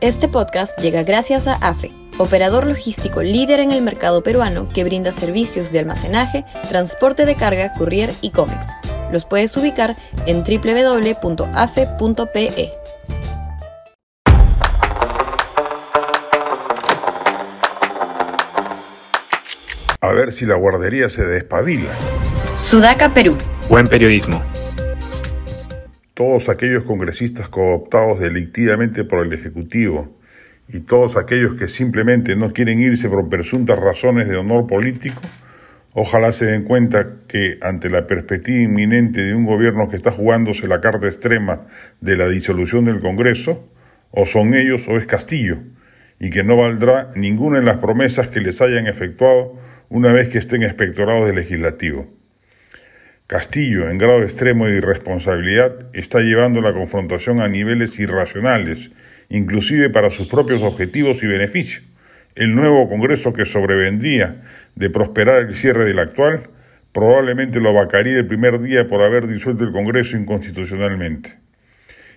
Este podcast llega gracias a AFE, operador logístico líder en el mercado peruano que brinda servicios de almacenaje, transporte de carga, courier y cómics. Los puedes ubicar en www.afe.pe. A ver si la guardería se despabila. Sudaca, Perú. Buen periodismo. Todos aquellos congresistas cooptados delictivamente por el Ejecutivo y todos aquellos que simplemente no quieren irse por presuntas razones de honor político, ojalá se den cuenta que ante la perspectiva inminente de un gobierno que está jugándose la carta extrema de la disolución del Congreso, o son ellos o es Castillo, y que no valdrá ninguna de las promesas que les hayan efectuado una vez que estén expectorados del legislativo. Castillo, en grado extremo de irresponsabilidad, está llevando la confrontación a niveles irracionales, inclusive para sus propios objetivos y beneficios. El nuevo Congreso que sobrevendría de prosperar el cierre del actual, probablemente lo vacaría el primer día por haber disuelto el Congreso inconstitucionalmente.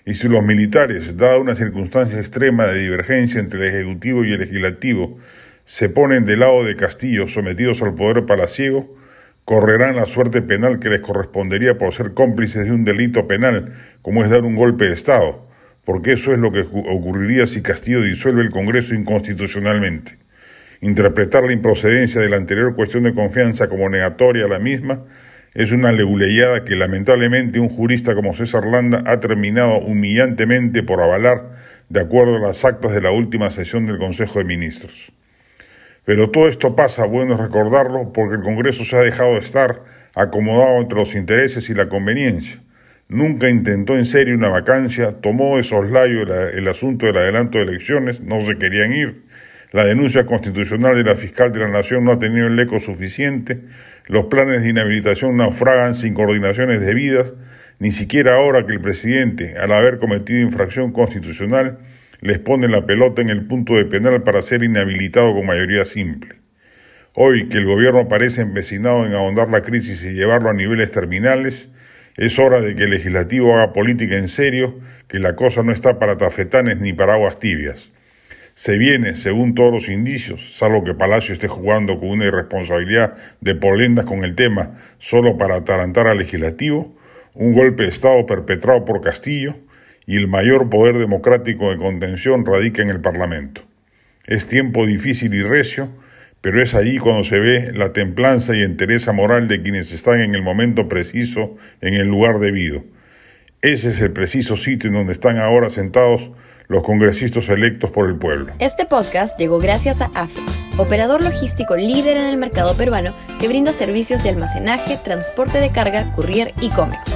Y si los militares, dada una circunstancia extrema de divergencia entre el Ejecutivo y el Legislativo, se ponen del lado de Castillo sometidos al poder palaciego, correrán la suerte penal que les correspondería por ser cómplices de un delito penal, como es dar un golpe de Estado, porque eso es lo que ocurriría si Castillo disuelve el Congreso inconstitucionalmente. Interpretar la improcedencia de la anterior cuestión de confianza como negatoria a la misma es una leguleyada que lamentablemente un jurista como César Landa ha terminado humillantemente por avalar de acuerdo a las actas de la última sesión del Consejo de Ministros. Pero todo esto pasa, bueno recordarlo, porque el Congreso se ha dejado estar acomodado entre los intereses y la conveniencia. Nunca intentó en serio una vacancia, tomó de soslayo el, asunto del adelanto de elecciones, no se querían ir. La denuncia constitucional de la fiscal de la Nación no ha tenido el eco suficiente. Los planes de inhabilitación naufragan sin coordinaciones debidas. Ni siquiera ahora que el presidente, al haber cometido infracción constitucional, les pone la pelota en el punto de penal para ser inhabilitado con mayoría simple. Hoy que el gobierno parece empecinado en ahondar la crisis y llevarlo a niveles terminales, es hora de que el legislativo haga política en serio, que la cosa no está para tafetanes ni para aguas tibias. Se viene, según todos los indicios, salvo que Palacio esté jugando con una irresponsabilidad de polendas con el tema solo para atarantar al legislativo, un golpe de Estado perpetrado por Castillo, y el mayor poder democrático de contención radica en el Parlamento. Es tiempo difícil y recio, pero es ahí cuando se ve la templanza y entereza moral de quienes están en el momento preciso, en el lugar debido. Ese es el preciso sitio en donde están ahora sentados los congresistas electos por el pueblo. Este podcast llegó gracias a AFE, operador logístico líder en el mercado peruano que brinda servicios de almacenaje, transporte de carga, courier y cómics.